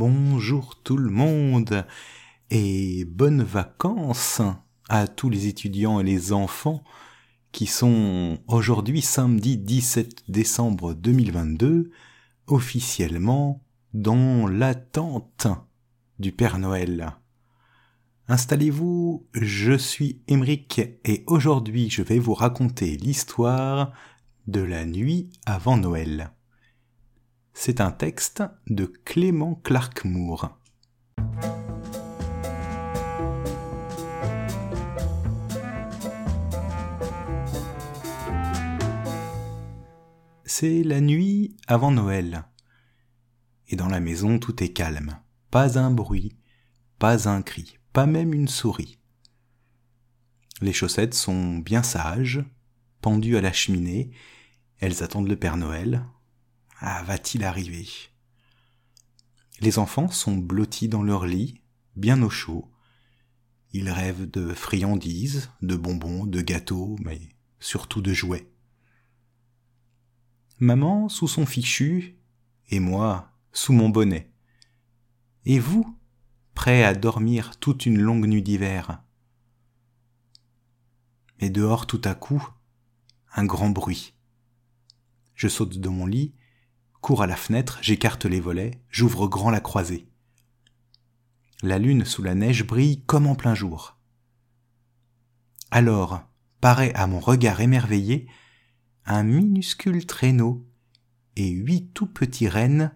Bonjour tout le monde et bonnes vacances à tous les étudiants et les enfants qui sont aujourd'hui samedi 17 décembre 2022 officiellement dans l'attente du Père Noël. Installez-vous, je suis Émeric et aujourd'hui je vais vous raconter l'histoire de la nuit avant Noël. C'est un texte de Clément Clark Moore. C'est la nuit avant Noël. Et dans la maison tout est calme. Pas un bruit, pas un cri, pas même une souris. Les chaussettes sont bien sages, pendues à la cheminée, elles attendent le Père Noël, ah, va-t-il arriver? Les enfants sont blottis dans leur lit, bien au chaud. Ils rêvent de friandises, de bonbons, de gâteaux, mais surtout de jouets. Maman sous son fichu, et moi sous mon bonnet. Et vous, prêts à dormir toute une longue nuit d'hiver? Mais dehors tout à coup, un grand bruit. Je saute de mon lit, cours à la fenêtre, j'écarte les volets, j'ouvre grand la croisée. La lune sous la neige brille comme en plein jour. Alors paraît à mon regard émerveillé un minuscule traîneau et huit tout petits rennes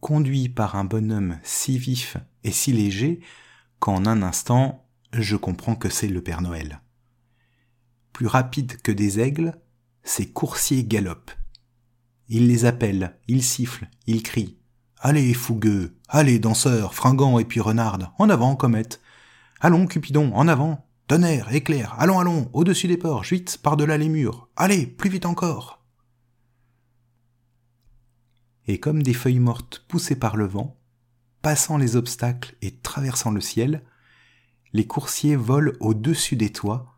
conduits par un bonhomme si vif et si léger qu'en un instant je comprends que c'est le Père Noël. Plus rapide que des aigles, ces coursiers galopent. Il les appelle, il siffle, il crie. Allez, fougueux, allez, danseurs, fringants et puis renardes, en avant, comète. Allons, Cupidon, en avant, tonnerre, éclair, allons, allons, au-dessus des porches, vite, par-delà les murs, allez, plus vite encore. Et comme des feuilles mortes poussées par le vent, passant les obstacles et traversant le ciel, les coursiers volent au-dessus des toits,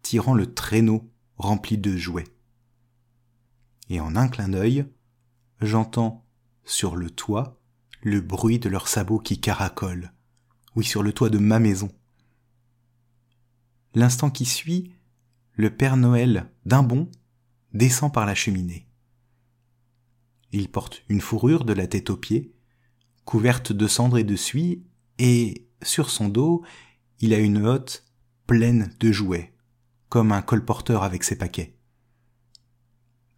tirant le traîneau rempli de jouets et en un clin d'œil, j'entends sur le toit le bruit de leurs sabots qui caracolent. Oui, sur le toit de ma maison. L'instant qui suit, le Père Noël, d'un bond, descend par la cheminée. Il porte une fourrure de la tête aux pieds, couverte de cendres et de suie, et sur son dos, il a une hotte pleine de jouets, comme un colporteur avec ses paquets.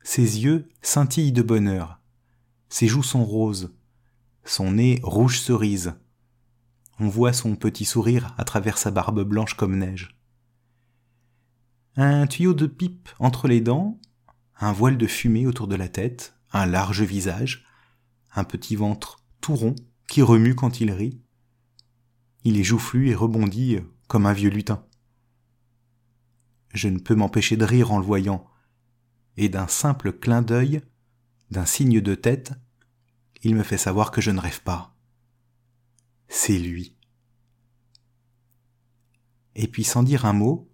Ses yeux scintillent de bonheur. Ses joues sont roses. Son nez rouge cerise. On voit son petit sourire à travers sa barbe blanche comme neige. Un tuyau de pipe entre les dents, un voile de fumée autour de la tête, un large visage, un petit ventre tout rond qui remue quand il rit. Il est joufflu et rebondit comme un vieux lutin. Je ne peux m'empêcher de rire en le voyant, et d'un simple clin d'œil, d'un signe de tête, il me fait savoir que je ne rêve pas. C'est lui. Et puis sans dire un mot,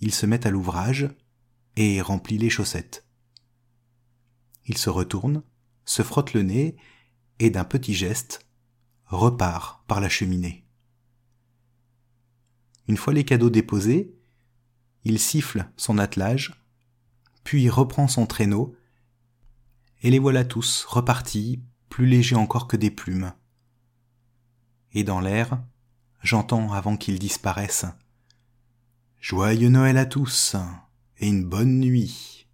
il se met à l'ouvrage et remplit les chaussettes. Il se retourne, se frotte le nez et d'un petit geste repart par la cheminée. Une fois les cadeaux déposés, il siffle son attelage puis reprend son traîneau, et les voilà tous repartis, plus légers encore que des plumes. Et dans l'air, j'entends avant qu'ils disparaissent Joyeux Noël à tous, et une bonne nuit.